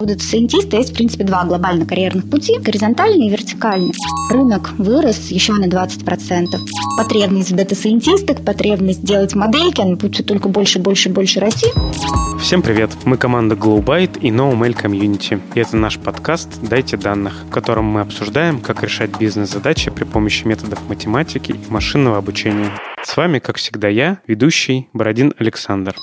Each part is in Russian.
У дата-сайентиста есть, в принципе, два глобально карьерных пути – горизонтальный и вертикальный. Рынок вырос еще на 20%. Потребность в дата-сайентистах, потребность делать модельки, она будет только больше, больше, больше расти. Всем привет! Мы команда GlowByte и NoML Community. И это наш подкаст «Дайте данных», в котором мы обсуждаем, как решать бизнес-задачи при помощи методов математики и машинного обучения. С вами, как всегда, я, ведущий Бородин Александр.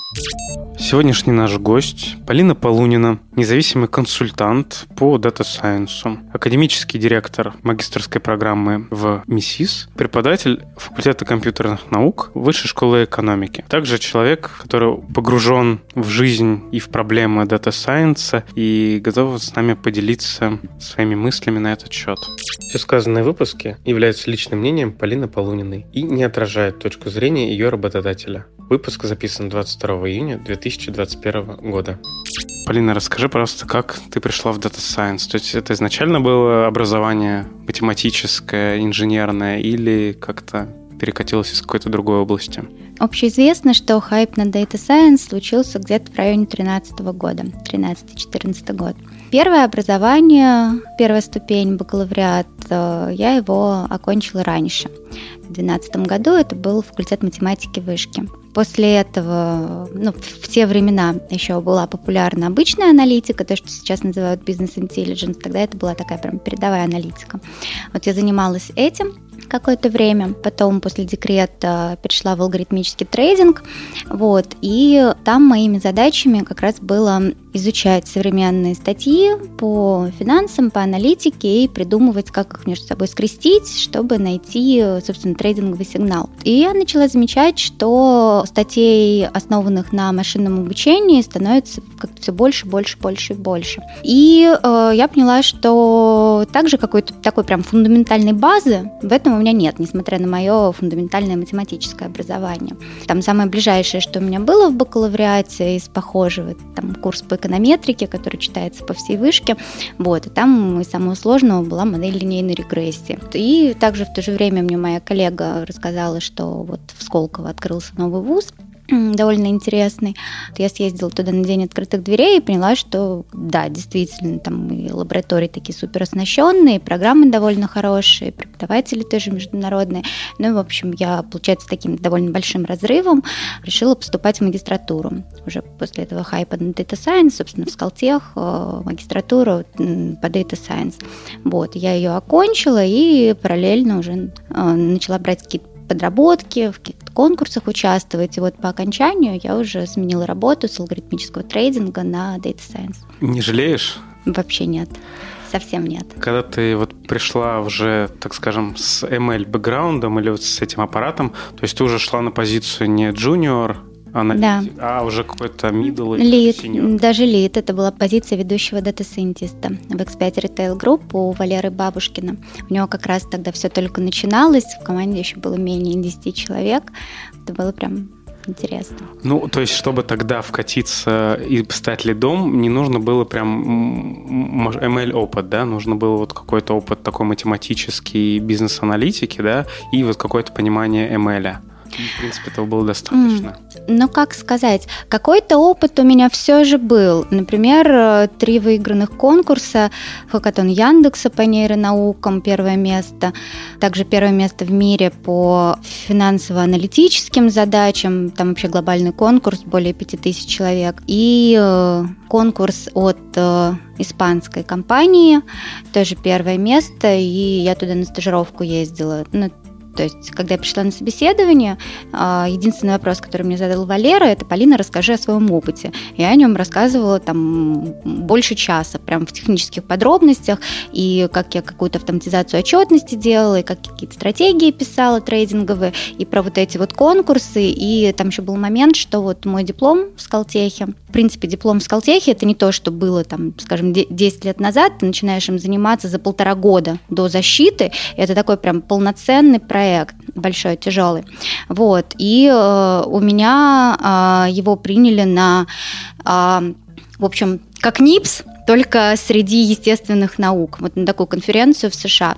Сегодняшний наш гость Полина Полунина, независимый консультант по Data Science, академический директор магистрской программы в МИСИС, преподаватель факультета компьютерных наук Высшей школы экономики. Также человек, который погружен в жизнь и в проблемы Data Science и готов с нами поделиться своими мыслями на этот счет. Все сказанное в выпуске является личным мнением Полины Полуниной и не отражает точку зрения ее работодателя. Выпуск записан 22 июня 2021 года. Полина, расскажи, пожалуйста, как ты пришла в Data Science? То есть это изначально было образование математическое, инженерное или как-то перекатилось из какой-то другой области? Общеизвестно, что хайп на Data Science случился где-то в районе 2013 года, 13-14 год. Первое образование, первая ступень бакалавриат, э, я его окончила раньше. В 2012 году это был факультет математики вышки. После этого, ну, в те времена еще была популярна обычная аналитика, то, что сейчас называют бизнес-интеллигенс, тогда это была такая прям передовая аналитика. Вот я занималась этим, какое-то время. Потом после декрета перешла в алгоритмический трейдинг. Вот, и там моими задачами как раз было изучать современные статьи по финансам, по аналитике и придумывать, как их между собой скрестить, чтобы найти, собственно, трейдинговый сигнал. И я начала замечать, что статей, основанных на машинном обучении, становится как-то все больше, больше, больше и больше. И э, я поняла, что также какой-то такой прям фундаментальной базы в этом у меня нет, несмотря на мое фундаментальное математическое образование. Там самое ближайшее, что у меня было в бакалавриате из похожего, там курс по эконометрике, который читается по всей вышке. Вот, и там из самого сложного была модель линейной регрессии. И также в то же время мне моя коллега рассказала, что вот в Сколково открылся новый вуз, довольно интересный. Я съездила туда на день открытых дверей и поняла, что да, действительно, там и лаборатории такие супер оснащенные, программы довольно хорошие, преподаватели тоже международные. Ну, в общем, я, получается, с таким довольно большим разрывом решила поступать в магистратуру. Уже после этого хайпа на Data Science, собственно, в Скалтех э, магистратуру по Data Science. Вот, я ее окончила и параллельно уже э, начала брать какие-то подработки, в каких-то конкурсах участвовать. И вот по окончанию я уже сменила работу с алгоритмического трейдинга на Data Science. Не жалеешь? Вообще нет. Совсем нет. Когда ты вот пришла уже, так скажем, с ML бэкграундом или вот с этим аппаратом, то есть ты уже шла на позицию не junior, аналитик, да. а уже какой-то middle или senior. Даже лид. Это была позиция ведущего дата-сайентиста в X5 Retail Group у Валеры Бабушкина. У него как раз тогда все только начиналось, в команде еще было менее 10 человек. Это было прям интересно. Ну, то есть, чтобы тогда вкатиться и стать лидом, не нужно было прям ML-опыт, да? Нужно было вот какой-то опыт такой математический бизнес-аналитики, да, и вот какое-то понимание ML. В принципе, этого было достаточно. Mm. Ну, как сказать, какой-то опыт у меня все же был. Например, э, три выигранных конкурса. Хакатон Яндекса по нейронаукам, первое место. Также первое место в мире по финансово-аналитическим задачам. Там вообще глобальный конкурс, более 5000 человек. И э, конкурс от э, испанской компании, тоже первое место, и я туда на стажировку ездила. Ну, то есть, когда я пришла на собеседование, а, единственный вопрос, который мне задал Валера, это «Полина, расскажи о своем опыте». Я о нем рассказывала там больше часа, прям в технических подробностях, и как я какую-то автоматизацию отчетности делала, и как какие-то стратегии писала трейдинговые, и про вот эти вот конкурсы, и там еще был момент, что вот мой диплом в Скалтехе, в принципе, диплом в Скалтехе, это не то, что было там, скажем, 10 лет назад, ты начинаешь им заниматься за полтора года до защиты, это такой прям полноценный проект, проект большой, тяжелый. Вот. И э, у меня э, его приняли на, э, в общем, как НИПС, только среди естественных наук, вот на такую конференцию в США.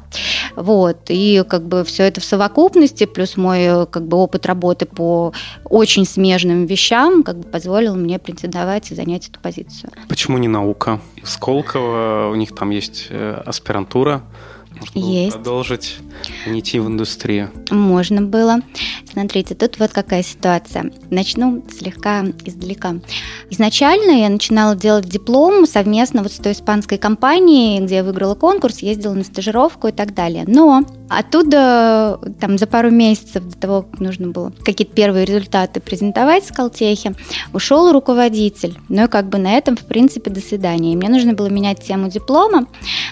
Вот, и как бы все это в совокупности, плюс мой как бы опыт работы по очень смежным вещам, как бы позволил мне претендовать и занять эту позицию. Почему не наука? Сколково, у них там есть э, аспирантура, можно Есть. продолжить, идти в индустрию. Можно было. Смотрите, тут вот какая ситуация. Начну слегка издалека. Изначально я начинала делать диплом совместно вот с той испанской компанией, где я выиграла конкурс, ездила на стажировку и так далее. Но оттуда там за пару месяцев до того, как нужно было какие-то первые результаты презентовать в Калтехе, ушел руководитель. Ну и как бы на этом, в принципе, до свидания. И мне нужно было менять тему диплома.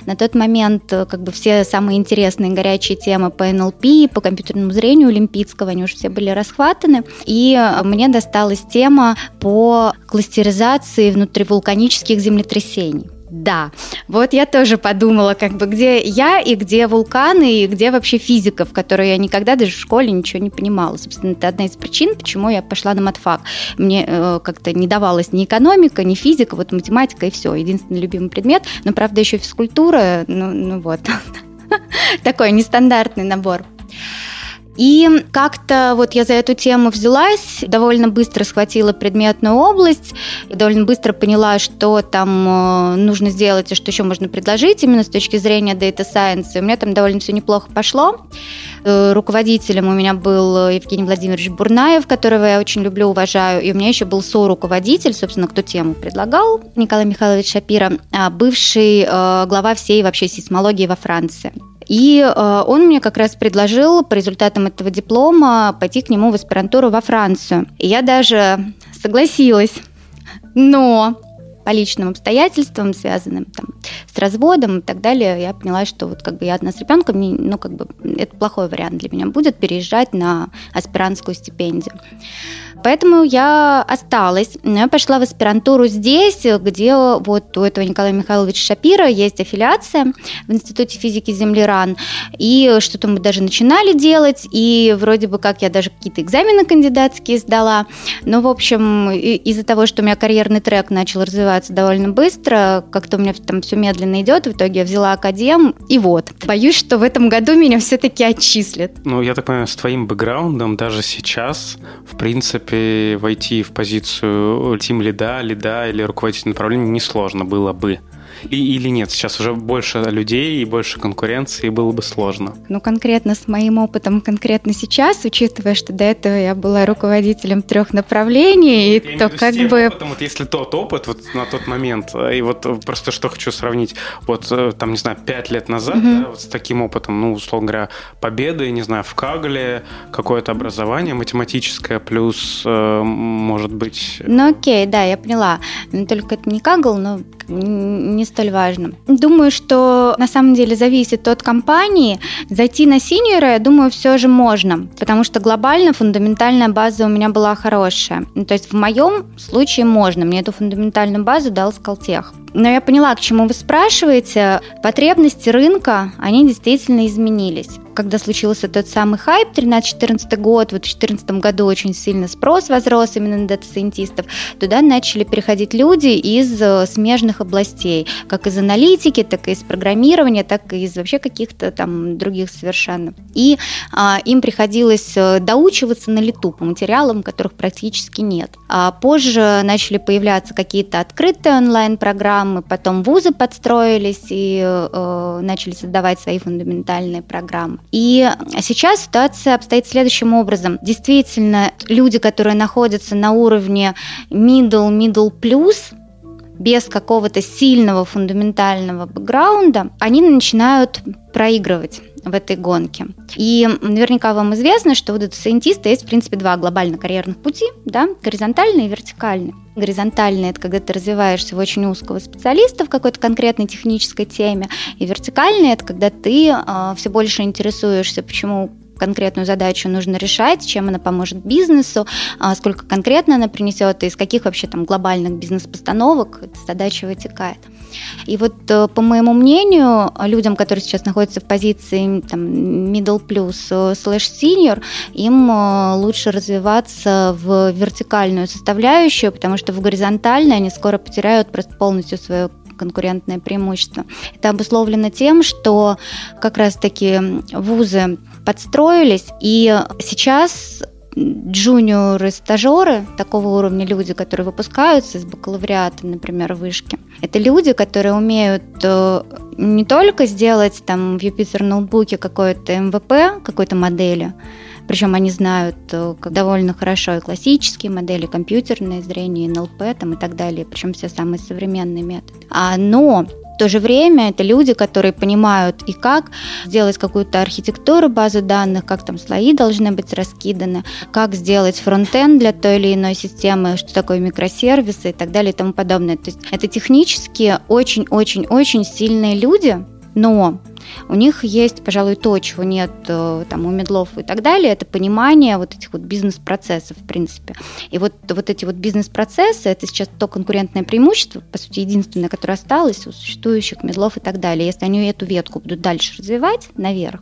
На тот момент как бы все самые интересные горячие темы по НЛП, по компьютерному зрению олимпийского, они уже все были расхватаны. И мне досталась тема по кластеризации внутривулканических землетрясений. Да, вот я тоже подумала, как бы где я и где вулканы, и где вообще физика, в которой я никогда даже в школе ничего не понимала. Собственно, это одна из причин, почему я пошла на матфак. Мне э, как-то не давалась ни экономика, ни физика, вот математика и все. Единственный любимый предмет, но, правда, еще физкультура, ну, ну вот. Такой нестандартный набор. И как-то вот я за эту тему взялась, довольно быстро схватила предметную область, довольно быстро поняла, что там э, нужно сделать и что еще можно предложить именно с точки зрения Data Science. И у меня там довольно все неплохо пошло. Э, руководителем у меня был Евгений Владимирович Бурнаев, которого я очень люблю, уважаю. И у меня еще был со-руководитель, собственно, кто тему предлагал, Николай Михайлович Шапира, а бывший э, глава всей вообще сейсмологии во Франции. И э, он мне как раз предложил по результатам этого диплома пойти к нему в аспирантуру во Францию. И я даже согласилась. Но по личным обстоятельствам, связанным там, с разводом и так далее, я поняла, что вот как бы я одна с ребенком, ну как бы это плохой вариант для меня будет переезжать на аспирантскую стипендию. Поэтому я осталась. Я пошла в аспирантуру здесь, где вот у этого Николая Михайловича Шапира есть аффилиация в Институте физики Земли РАН. И что-то мы даже начинали делать, и вроде бы как я даже какие-то экзамены кандидатские сдала. Но, в общем, из-за того, что у меня карьерный трек начал развиваться довольно быстро, как-то у меня там все медленно идет, в итоге я взяла академ, и вот. Боюсь, что в этом году меня все-таки отчислят. Ну, я так понимаю, с твоим бэкграундом даже сейчас, в принципе, принципе, войти в позицию тим лида, лида или руководителя направления несложно было бы. И, или нет, сейчас уже больше людей и больше конкуренции, было бы сложно. Ну, конкретно с моим опытом, конкретно сейчас, учитывая, что до этого я была руководителем трех направлений, я то как бы... Опытом, вот если тот опыт вот на тот момент, и вот просто что хочу сравнить, вот э, там, не знаю, пять лет назад, угу. да, вот с таким опытом, ну, условно говоря, победы, не знаю, в Кагле, какое-то образование математическое, плюс, э, может быть... Ну, окей, да, я поняла. Только это не Kaggle, но не столь важно. Думаю, что на самом деле зависит от компании. Зайти на синьора, я думаю, все же можно, потому что глобально фундаментальная база у меня была хорошая. Ну, то есть в моем случае можно. Мне эту фундаментальную базу дал Сколтех. Но я поняла, к чему вы спрашиваете. Потребности рынка, они действительно изменились. Когда случился тот самый хайп 13-14 год, вот в 2014 году очень сильно спрос возрос именно на дата-сайентистов, туда начали переходить люди из э, смежных областей, как из аналитики, так и из программирования, так и из вообще каких-то там других совершенно. И а, им приходилось э, доучиваться на лету по материалам, которых практически нет. А позже начали появляться какие-то открытые онлайн-программы, программы, потом вузы подстроились и э, начали создавать свои фундаментальные программы. И сейчас ситуация обстоит следующим образом. Действительно, люди, которые находятся на уровне middle, middle plus, без какого-то сильного фундаментального бэкграунда, они начинают проигрывать в этой гонке. И наверняка вам известно, что у дата-сайентиста есть, в принципе, два глобально карьерных пути, да, горизонтальный и вертикальный. Горизонтальный – это когда ты развиваешься в очень узкого специалиста в какой-то конкретной технической теме, и вертикальный – это когда ты э, все больше интересуешься, почему конкретную задачу нужно решать, чем она поможет бизнесу, а, сколько конкретно она принесет, из каких вообще там глобальных бизнес-постановок эта задача вытекает. И вот, э, по моему мнению, людям, которые сейчас находятся в позиции там, middle plus э, slash senior, им э, лучше развиваться в вертикальную составляющую, потому что в горизонтальной они скоро потеряют просто полностью свою конкурентное преимущество. Это обусловлено тем, что как раз-таки вузы подстроились, и сейчас джуниоры, стажеры, такого уровня люди, которые выпускаются из бакалавриата, например, вышки, это люди, которые умеют э, не только сделать там в Jupyter ноутбуке какое-то MVP, какой-то модели, причем они знают э, как довольно хорошо и классические модели, компьютерное зрение, NLP там, и так далее, причем все самые современные методы. А, но в то же время это люди, которые понимают и как сделать какую-то архитектуру базы данных, как там слои должны быть раскиданы, как сделать фронтенд для той или иной системы, что такое микросервисы и так далее и тому подобное. То есть это технически очень-очень-очень сильные люди, но у них есть, пожалуй, то, чего нет э, там, у медлов и так далее, это понимание вот этих вот бизнес-процессов, в принципе. И вот, вот эти вот бизнес-процессы, это сейчас то конкурентное преимущество, по сути, единственное, которое осталось у существующих медлов и так далее. Если они эту ветку будут дальше развивать наверх,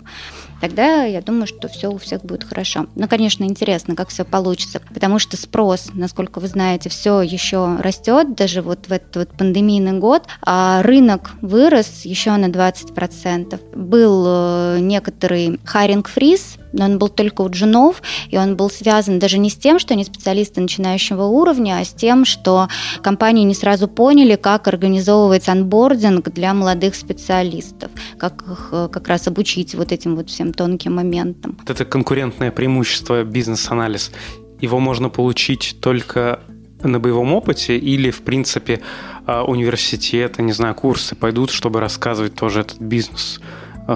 тогда я думаю, что все у всех будет хорошо. Но, конечно, интересно, как все получится, потому что спрос, насколько вы знаете, все еще растет, даже вот в этот вот пандемийный год, а рынок вырос еще на 20%. Был э, некоторый hiring freeze, но он был только у джунов, и он был связан даже не с тем, что они специалисты начинающего уровня, а с тем, что компании не сразу поняли, как организовывать онбординг для молодых специалистов, как их э, как раз обучить вот этим вот всем тонким моментам. Это конкурентное преимущество бизнес-анализ. Его можно получить только на боевом опыте или, в принципе, а, университеты, не знаю, курсы пойдут, чтобы рассказывать тоже этот бизнес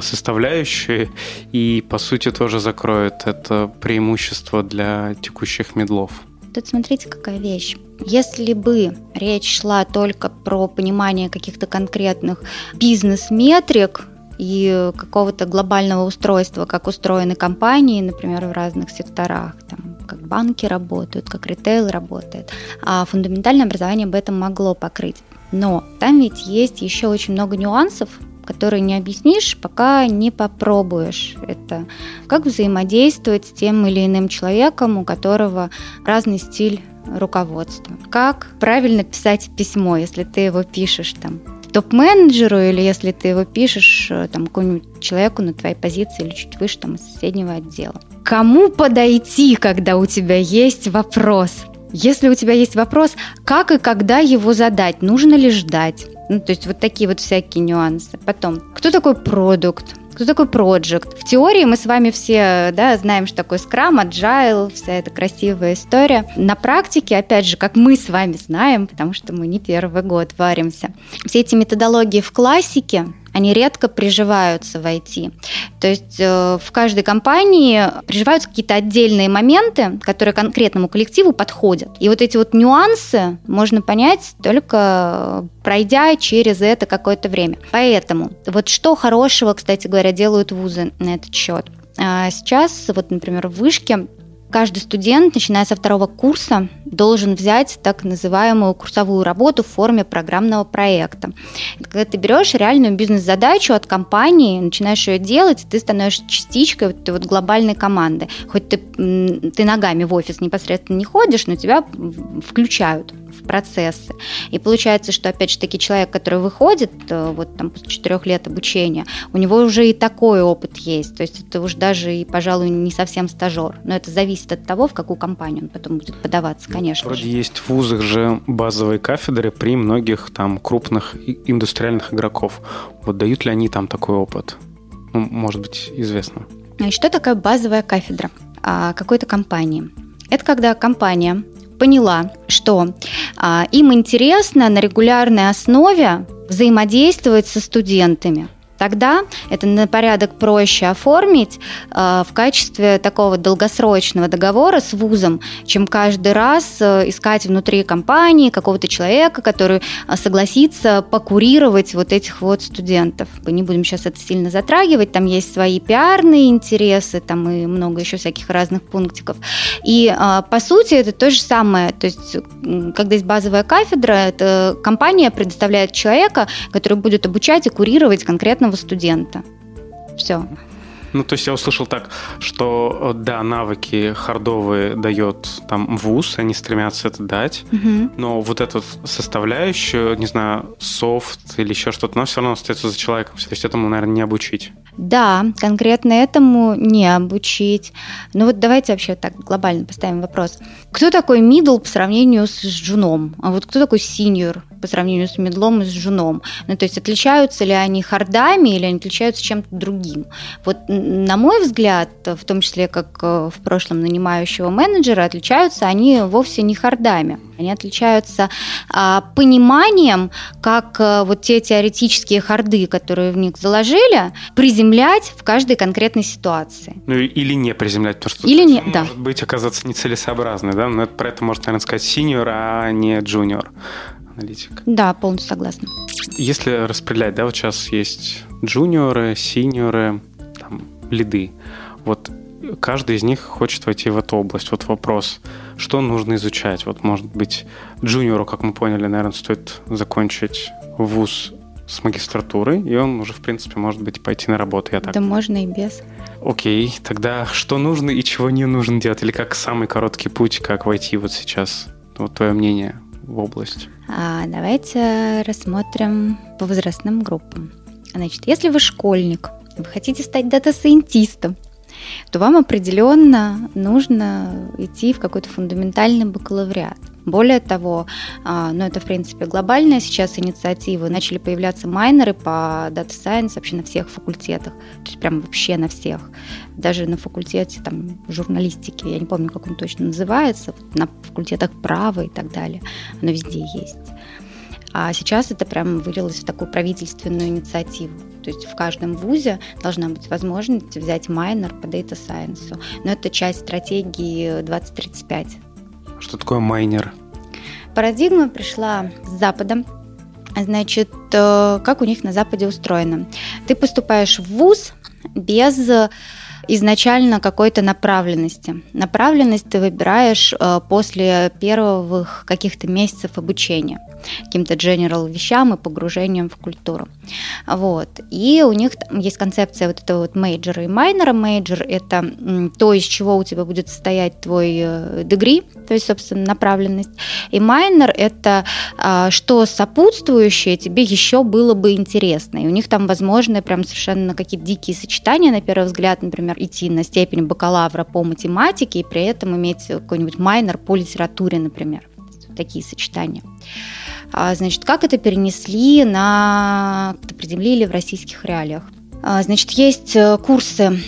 составляющие и, по сути, тоже закроет это преимущество для текущих медлов. Тут смотрите, какая вещь. Если бы речь шла только про понимание каких-то конкретных бизнес-метрик, и какого-то глобального устройства, как устроены компании, например, в разных секторах, там, как банки работают, как ритейл работает. А фундаментальное образование об этом могло покрыть. Но там ведь есть еще очень много нюансов, которые не объяснишь, пока не попробуешь. Это как взаимодействовать с тем или иным человеком, у которого разный стиль руководства. Как правильно писать письмо, если ты его пишешь там топ-менеджеру или если ты его пишешь э, там какому-нибудь человеку на твоей позиции или чуть выше там из соседнего отдела. Кому подойти, когда у тебя есть вопрос? Если у тебя есть вопрос, как и когда его задать, нужно ли ждать? Ну, то есть вот такие вот всякие нюансы. Потом, кто такой продукт? Кто такой проект? В теории мы с вами все да, знаем, что такое Scrum, Agile, вся эта красивая история. На практике, опять же, как мы с вами знаем, потому что мы не первый год варимся, все эти методологии в классике, они редко приживаются в IT. То есть э, в каждой компании приживаются какие-то отдельные моменты, которые конкретному коллективу подходят. И вот эти вот нюансы можно понять только пройдя через это какое-то время. Поэтому вот что хорошего, кстати говоря, делают вузы на этот счет. А сейчас, вот, например, в вышке Каждый студент, начиная со второго курса, должен взять так называемую курсовую работу в форме программного проекта. Когда ты берешь реальную бизнес-задачу от компании, начинаешь ее делать, ты становишься частичкой вот этой вот глобальной команды. Хоть ты, ты ногами в офис непосредственно не ходишь, но тебя включают процессы. И получается, что, опять же таки, человек, который выходит э, вот там после четырех лет обучения, у него уже и такой опыт есть. То есть это уже даже и, пожалуй, не совсем стажер. Но это зависит от того, в какую компанию он потом будет подаваться, конечно. Вроде же. есть в вузах же базовые кафедры при многих там крупных индустриальных игроков. Вот дают ли они там такой опыт? Ну, может быть, известно. И что такое базовая кафедра а, какой-то компании? Это когда компания поняла, что а, им интересно на регулярной основе взаимодействовать со студентами – Тогда это на порядок проще оформить э, в качестве такого долгосрочного договора с вузом, чем каждый раз э, искать внутри компании какого-то человека, который э, согласится покурировать вот этих вот студентов. Мы не будем сейчас это сильно затрагивать, там есть свои пиарные интересы, там и много еще всяких разных пунктиков. И э, по сути это то же самое, то есть когда есть базовая кафедра, это компания предоставляет человека, который будет обучать и курировать конкретно студента. Все. Ну, то есть я услышал так, что да, навыки хардовые дает там вуз, они стремятся это дать, угу. но вот эту составляющую, не знаю, софт или еще что-то, но все равно остается за человеком. То есть этому, наверное, не обучить. Да, конкретно этому не обучить. Ну вот давайте вообще так глобально поставим вопрос. Кто такой middle по сравнению с джуном? А вот кто такой senior по сравнению с медлом и с джуном? Ну то есть отличаются ли они хардами или они отличаются чем-то другим? Вот на мой взгляд, в том числе как э, в прошлом нанимающего менеджера, отличаются они вовсе не хардами. Они отличаются а, пониманием, как а, вот те теоретические харды, которые в них заложили, приземлять в каждой конкретной ситуации. Ну или не приземлять, потому что или не, может да. быть оказаться нецелесообразно, да? Но про это может, наверное, сказать синьор, а не джуниор аналитик. Да, полностью согласна. Если распределять, да, вот сейчас есть джуниоры, синьоры, лиды. Вот каждый из них хочет войти в эту область. Вот вопрос, что нужно изучать? Вот, может быть, джуниору, как мы поняли, наверное, стоит закончить вуз с магистратурой, и он уже, в принципе, может быть, пойти на работу. Я так... Да можно и без. Окей, тогда что нужно и чего не нужно делать? Или как самый короткий путь, как войти вот сейчас? Вот твое мнение в область. А, давайте рассмотрим по возрастным группам. Значит, если вы школьник, вы хотите стать дата-сайентистом, то вам определенно нужно идти в какой-то фундаментальный бакалавриат. Более того, а, ну это в принципе глобальная сейчас инициатива, начали появляться майнеры по Data Science вообще на всех факультетах, то есть прям вообще на всех. Даже на факультете там, журналистики, я не помню, как он точно называется, на факультетах права и так далее, оно везде есть. А сейчас это прям вылилось в такую правительственную инициативу. То есть в каждом вузе должна быть возможность взять майнер по Data Science. Но это часть стратегии 2035. Что такое майнер? Парадигма пришла с Запада. Значит, э, как у них на Западе устроено? Ты поступаешь в вуз без изначально какой-то направленности. Направленность ты выбираешь э, после первых каких-то месяцев обучения каким-то general вещам и погружением в культуру. Вот. И у них есть концепция вот этого вот major а и minor а. Major – это то, из чего у тебя будет состоять твой э, degree, то есть, собственно, направленность. И minor – это а, что сопутствующее тебе еще было бы интересно. И у них там возможны прям совершенно какие-то дикие сочетания, на первый взгляд, например, идти на степень бакалавра по математике и при этом иметь какой-нибудь minor по литературе, например. Такие сочетания. А, значит, как это перенесли на, приземлили в российских реалиях? А, значит, есть э, курсы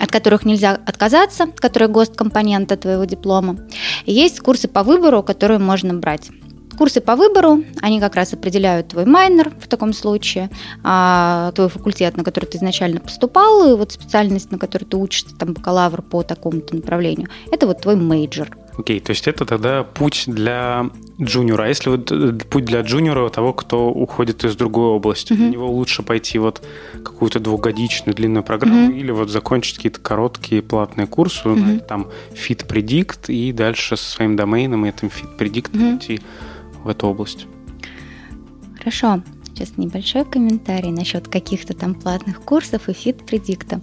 от которых нельзя отказаться, которые госкомпонента твоего диплома. Есть курсы по выбору, которые можно брать. Курсы по выбору, они как раз определяют твой minor в таком случае, а твой факультет, на который ты изначально поступал, и вот специальность, на которой ты учишься, там, бакалавр по такому-то направлению, это вот твой major. Окей, okay, то есть это тогда путь для джуниора. А если вот э, путь для джуниора, того, кто уходит из другой области, mm-hmm. для него лучше пойти вот какую-то двухгодичную длинную программу mm-hmm. или вот закончить какие-то короткие платные курсы, mm-hmm. там Fit Predict и дальше со своим доменом и этим Fit Predict mm-hmm. пойти в эту область. Хорошо. Сейчас небольшой комментарий насчет каких-то там платных курсов и фит-предикта.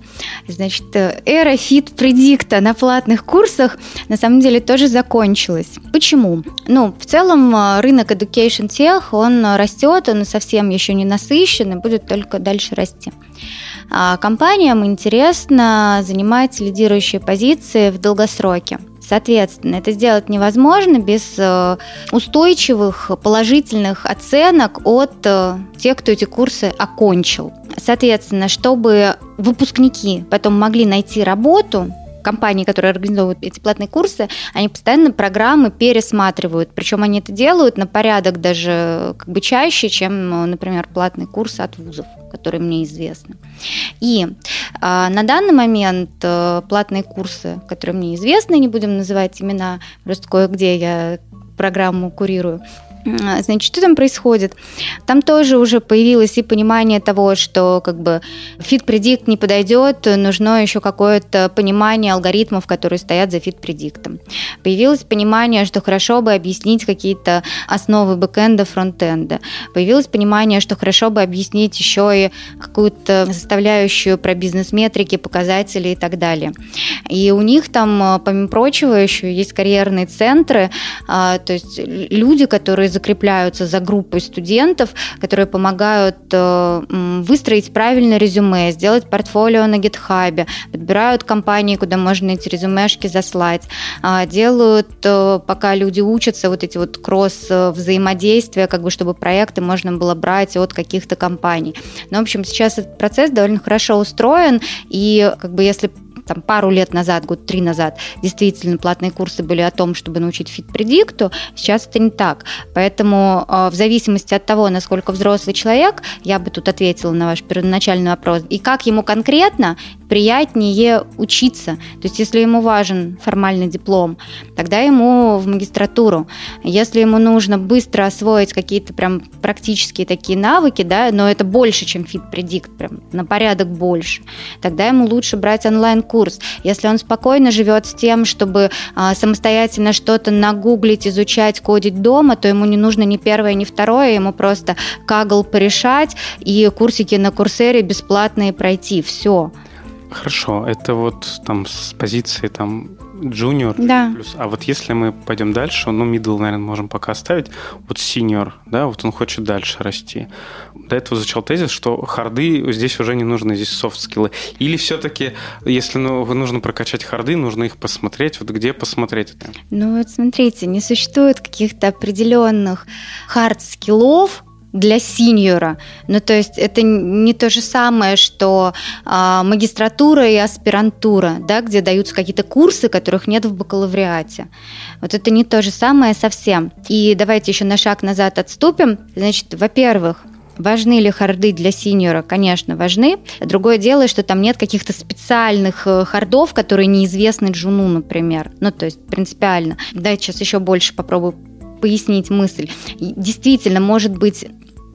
Значит, э, эра фит-предикта на платных курсах на самом деле тоже закончилась. Почему? Ну, в целом э, рынок Education Tech, он растет, он совсем еще не насыщен и будет только дальше расти. А компаниям интересно занимать лидирующие позиции в долгосроке. Соответственно, это сделать невозможно без э, устойчивых положительных оценок от э, тех, кто эти курсы окончил. Соответственно, чтобы выпускники потом могли найти работу, компании, которые организовывают эти платные курсы, они постоянно программы пересматривают. Причем они это делают на порядок даже как бы чаще, чем, например, платные курсы от вузов, которые мне известны. И а, на данный момент а, платные курсы, которые мне известны, не будем называть имена, просто кое-где я программу курирую, Значит, что там происходит? Там тоже уже появилось и понимание того, что как бы Fit Predict не подойдет, нужно еще какое-то понимание алгоритмов, которые стоят за Fit Predict. Появилось понимание, что хорошо бы объяснить какие-то основы бэкэнда, фронтенда. Появилось понимание, что хорошо бы объяснить еще и какую-то составляющую про бизнес-метрики, показатели и так далее. И у них там, помимо прочего, еще есть карьерные центры, а, то есть люди, которые закрепляются за группой студентов, которые помогают э, выстроить правильное резюме, сделать портфолио на гитхабе, подбирают компании, куда можно эти резюмешки заслать, а, делают, э, пока люди учатся, вот эти вот кросс-взаимодействия, как бы, чтобы проекты можно было брать от каких-то компаний. Ну, в общем, сейчас этот процесс довольно хорошо устроен, и как бы если там пару лет назад, год три назад, действительно платные курсы были о том, чтобы научить фит-предикту, сейчас это не так. Поэтому э, в зависимости от того, насколько взрослый человек, я бы тут ответила на ваш первоначальный вопрос, и как ему конкретно приятнее учиться. То есть если ему важен формальный диплом, тогда ему в магистратуру. Если ему нужно быстро освоить какие-то прям практические такие навыки, да, но это больше, чем фит-предикт, прям на порядок больше, тогда ему лучше брать онлайн-курс курс. Если он спокойно живет с тем, чтобы а, самостоятельно что-то нагуглить, изучать, кодить дома, то ему не нужно ни первое, ни второе, ему просто кагл порешать и курсики на курсере бесплатные пройти. Все. Хорошо, это вот там с позиции там junior да. плюс. А вот если мы пойдем дальше, ну, middle, наверное, можем пока оставить, вот senior, да, вот он хочет дальше расти. До этого звучал тезис, что харды здесь уже не нужны, здесь софт-скиллы. Или все-таки, если ну, нужно прокачать харды, нужно их посмотреть, вот где посмотреть это? Ну, вот смотрите, не существует каких-то определенных хард-скиллов, для синьора. Ну, то есть это не то же самое, что а, магистратура и аспирантура, да, где даются какие-то курсы, которых нет в бакалавриате. Вот это не то же самое совсем. И давайте еще на шаг назад отступим. Значит, во-первых, Важны ли харды для синьора? Конечно, важны. Другое дело, что там нет каких-то специальных э, хардов, которые неизвестны джуну, например. Ну, то есть принципиально. Давайте сейчас еще больше попробую пояснить мысль. Действительно, может быть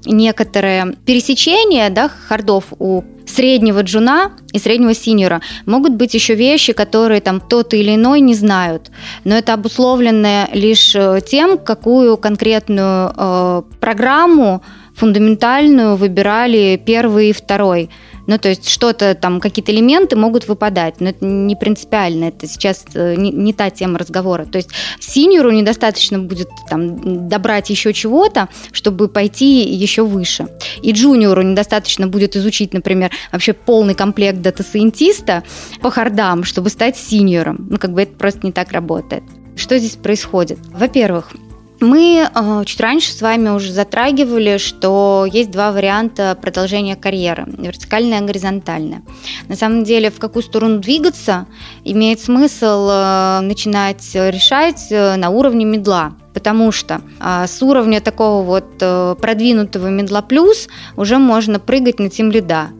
некоторое пересечение да, хардов у среднего джуна и среднего синьора. Могут быть еще вещи, которые там тот или иной не знают, но это обусловлено лишь э, тем, какую конкретную э, программу фундаментальную выбирали первый и второй. Ну, то есть что-то там, какие-то элементы могут выпадать, но это не принципиально, это сейчас э, не, не та тема разговора. То есть сеньору недостаточно будет там добрать еще чего-то, чтобы пойти еще выше. И джуниору недостаточно будет изучить, например, вообще полный комплект дата-сайентиста по хардам, чтобы стать сеньором. Ну, как бы это просто не так работает. Что здесь происходит? Во-первых, мы э, чуть раньше с вами уже затрагивали, что есть два варианта продолжения карьеры, вертикальная и горизонтальная. На самом деле, в какую сторону двигаться, имеет смысл э, начинать решать э, на уровне медла, потому что а, с уровня такого вот продвинутого медла плюс уже можно прыгать на тем лида.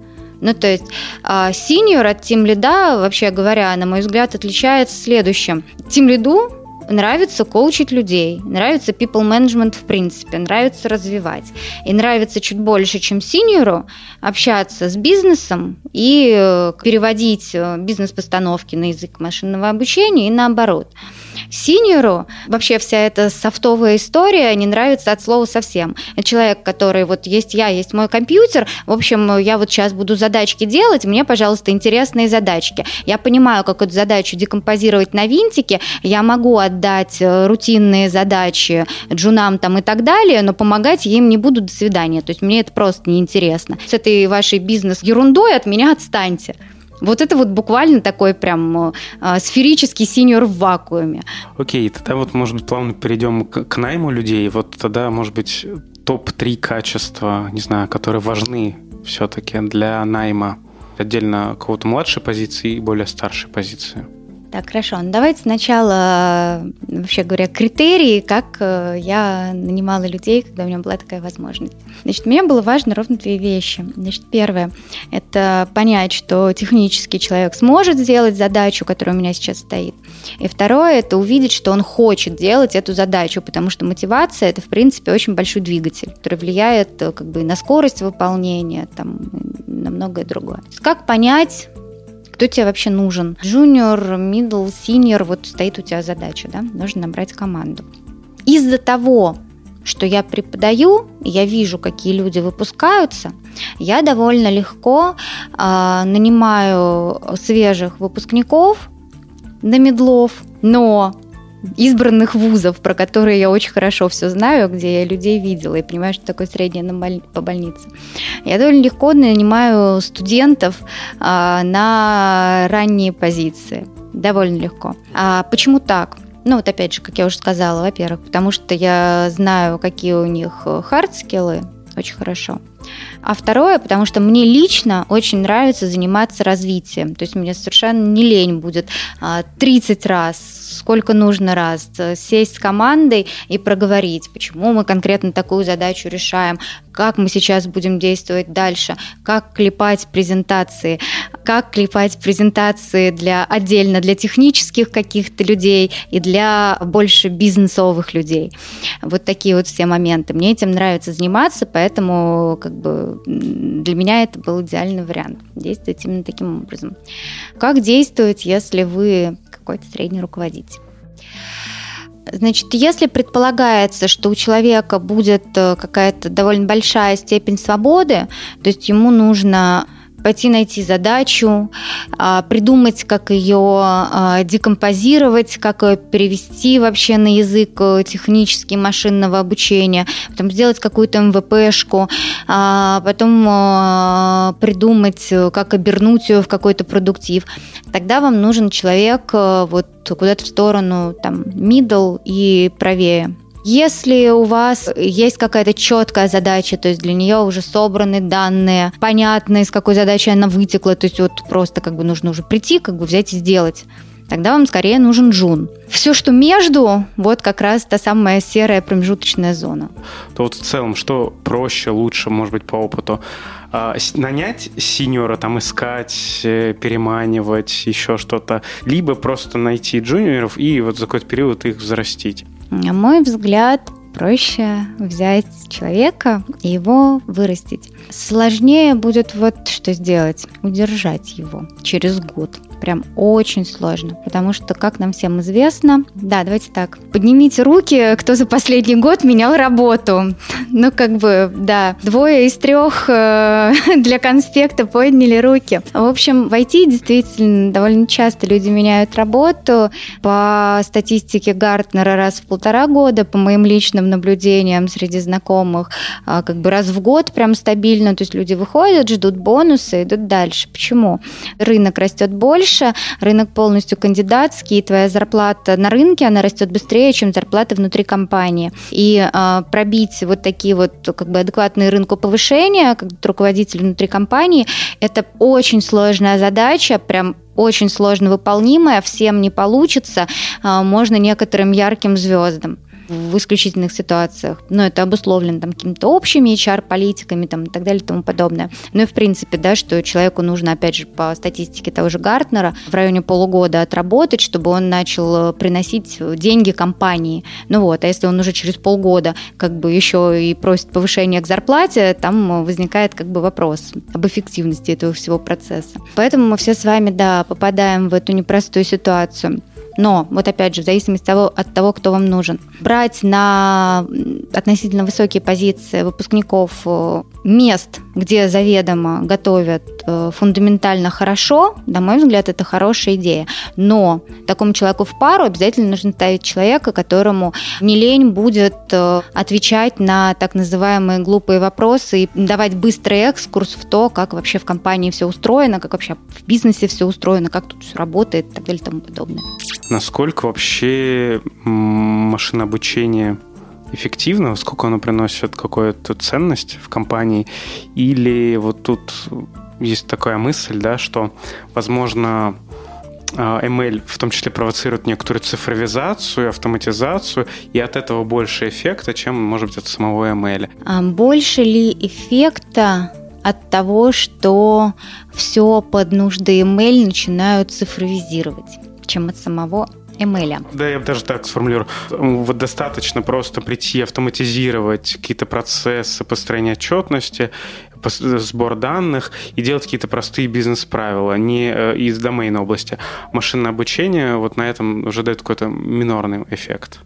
Ну, то есть а, синьор от тим лида, вообще говоря, на мой взгляд, отличается следующим. Тим лиду нравится коучить людей, нравится people management в принципе, нравится развивать. И нравится чуть больше, чем синьору, общаться с бизнесом и э, переводить э, бизнес-постановки на язык машинного обучения и наоборот. Синьору вообще вся эта софтовая история не нравится от слова совсем. Человек, который вот есть я, есть мой компьютер, в общем, я вот сейчас буду задачки делать, мне, пожалуйста, интересные задачки. Я понимаю, как эту задачу декомпозировать на винтики, я могу отдать э, рутинные задачи джунам там и так далее, но помогать им не буду, до свидания. То есть мне это просто неинтересно. С этой вашей бизнес-ерундой от меня отстаньте. Вот это вот буквально такой прям э, сферический синьор в вакууме. Окей, тогда вот, может быть, плавно перейдем к, к найму людей. Вот тогда, может быть, топ-3 качества, не знаю, которые важны все-таки для найма отдельно кого-то младшей позиции и более старшей позиции. Так, хорошо. Ну, давайте сначала, вообще говоря, критерии, как э, я нанимала людей, когда у меня была такая возможность. Значит, мне было важно ровно две вещи. Значит, первое – это понять, что технический человек сможет сделать задачу, которая у меня сейчас стоит. И второе – это увидеть, что он хочет делать эту задачу, потому что мотивация – это, в принципе, очень большой двигатель, который влияет э, как бы на скорость выполнения, там, на многое другое. Как понять, кто тебе вообще нужен. Junior, middle, senior, вот стоит у тебя задача, да, нужно набрать команду. Из-за того, что я преподаю, я вижу, какие люди выпускаются, я довольно легко э, нанимаю свежих выпускников на медлов, но избранных вузов, про которые я очень хорошо все знаю, где я людей видела и понимаю, что такое среднее по больнице. Я довольно легко нанимаю студентов а, на ранние позиции. Довольно легко. А почему так? Ну, вот опять же, как я уже сказала, во-первых, потому что я знаю, какие у них хардскиллы, очень хорошо. А второе, потому что мне лично очень нравится заниматься развитием. То есть мне совершенно не лень будет 30 а, раз сколько нужно раз, сесть с командой и проговорить, почему мы конкретно такую задачу решаем, как мы сейчас будем действовать дальше, как клепать презентации, как клепать презентации для отдельно для технических каких-то людей и для больше бизнесовых людей. Вот такие вот все моменты. Мне этим нравится заниматься, поэтому как бы для меня это был идеальный вариант действовать именно таким образом. Как действовать, если вы какой-то средний руководитель? Значит, если предполагается, что у человека будет э, какая-то довольно большая степень свободы, то есть ему нужно пойти найти задачу, а, придумать, как ее а, декомпозировать, как ее перевести вообще на язык э, технический машинного обучения, потом сделать какую-то МВПшку, а, потом придумать, как обернуть ее в какой-то продуктив. Тогда вам нужен человек э, вот куда-то в сторону там middle и правее. Если у вас есть какая-то четкая задача, то есть для нее уже собраны данные, понятно, из какой задачи она вытекла, то есть вот просто как бы нужно уже прийти, как бы взять и сделать тогда вам скорее нужен джун. Все, что между, вот как раз та самая серая промежуточная зона. То вот в целом, что проще, лучше, может быть, по опыту? А, нанять синьора, там искать, э, переманивать, еще что-то, либо просто найти джуниоров и вот за какой-то период их взрастить? На мой взгляд, проще взять человека и его вырастить. Сложнее будет вот что сделать, удержать его через год прям очень сложно, потому что, как нам всем известно, да, давайте так, поднимите руки, кто за последний год менял работу. Ну, как бы, да, двое из трех э, для конспекта подняли руки. В общем, в IT действительно довольно часто люди меняют работу. По статистике Гартнера раз в полтора года, по моим личным наблюдениям среди знакомых, а, как бы раз в год прям стабильно, то есть люди выходят, ждут бонусы, идут дальше. Почему? Рынок растет больше, больше, рынок полностью кандидатский, и твоя зарплата на рынке, она растет быстрее, чем зарплата внутри компании. И э, пробить вот такие вот как бы адекватные рынку повышения, как руководитель внутри компании, это очень сложная задача, прям очень сложно выполнимая, всем не получится, а, можно некоторым ярким звездам в исключительных ситуациях, но это обусловлено там какими-то общими HR-политиками там, и так далее и тому подобное. Ну и в принципе, да, что человеку нужно, опять же, по статистике того же Гартнера, в районе полугода отработать, чтобы он начал э, приносить деньги компании. Ну вот, а если он уже через полгода как бы еще и просит повышения к зарплате, там возникает как бы вопрос об эффективности этого всего процесса. Поэтому мы все с вами, да, попадаем в эту непростую ситуацию. Но, вот опять же, в зависимости от того, от того, кто вам нужен. Брать на относительно высокие позиции выпускников э, мест, где заведомо готовят э, фундаментально хорошо, на мой взгляд, это хорошая идея. Но такому человеку в пару обязательно нужно ставить человека, которому не лень будет э, отвечать на так называемые глупые вопросы и давать быстрый экскурс в то, как вообще в компании все устроено, как вообще в бизнесе все устроено, как тут все работает и так далее и тому подобное. Насколько вообще машина обучения эффективно, сколько оно приносит какую-то ценность в компании, или вот тут есть такая мысль, да, что, возможно, ML в том числе провоцирует некоторую цифровизацию, автоматизацию, и от этого больше эффекта, чем, может быть, от самого ML. А больше ли эффекта от того, что все под нужды ML начинают цифровизировать, чем от самого ML. Да, я бы даже так сформулирую. Вот достаточно просто прийти, автоматизировать какие-то процессы построения отчетности, сбор данных и делать какие-то простые бизнес-правила, не э, из домейна области. Машинное обучение вот на этом уже дает какой-то минорный эффект.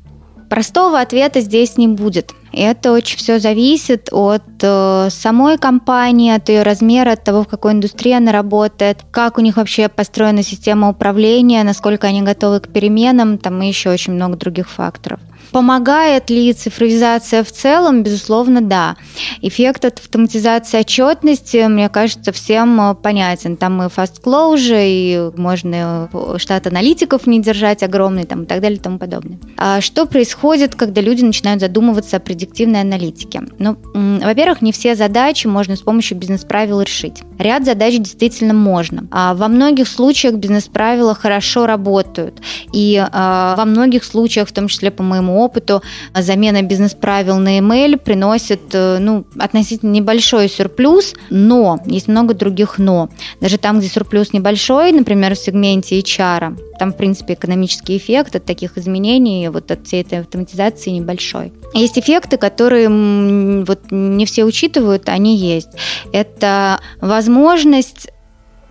Простого ответа здесь не будет. Это очень все зависит от э, самой компании, от ее размера, от того, в какой индустрии она работает, как у них вообще построена система управления, насколько они готовы к переменам, там и еще очень много других факторов. Помогает ли цифровизация в целом? Безусловно, да. Эффект от автоматизации отчетности, мне кажется, всем э, понятен. Там и fast closure, и можно э, штат аналитиков не держать огромный, там, и так далее и тому подобное. А что происходит, когда люди начинают задумываться о предиктивной аналитике? Ну, во-первых, не все задачи можно с помощью бизнес-правил решить. Ряд задач действительно можно. А во многих случаях бизнес-правила хорошо работают. И а, во многих случаях, в том числе по моему опыту замена бизнес-правил на email приносит э, ну, относительно небольшой сюрплюс, но есть много других но. Даже там, где сюрплюс небольшой, например, в сегменте HR, там, в принципе, экономический эффект от таких изменений, вот от всей этой автоматизации небольшой. Есть эффекты, которые вот не все учитывают, они есть. Это возможность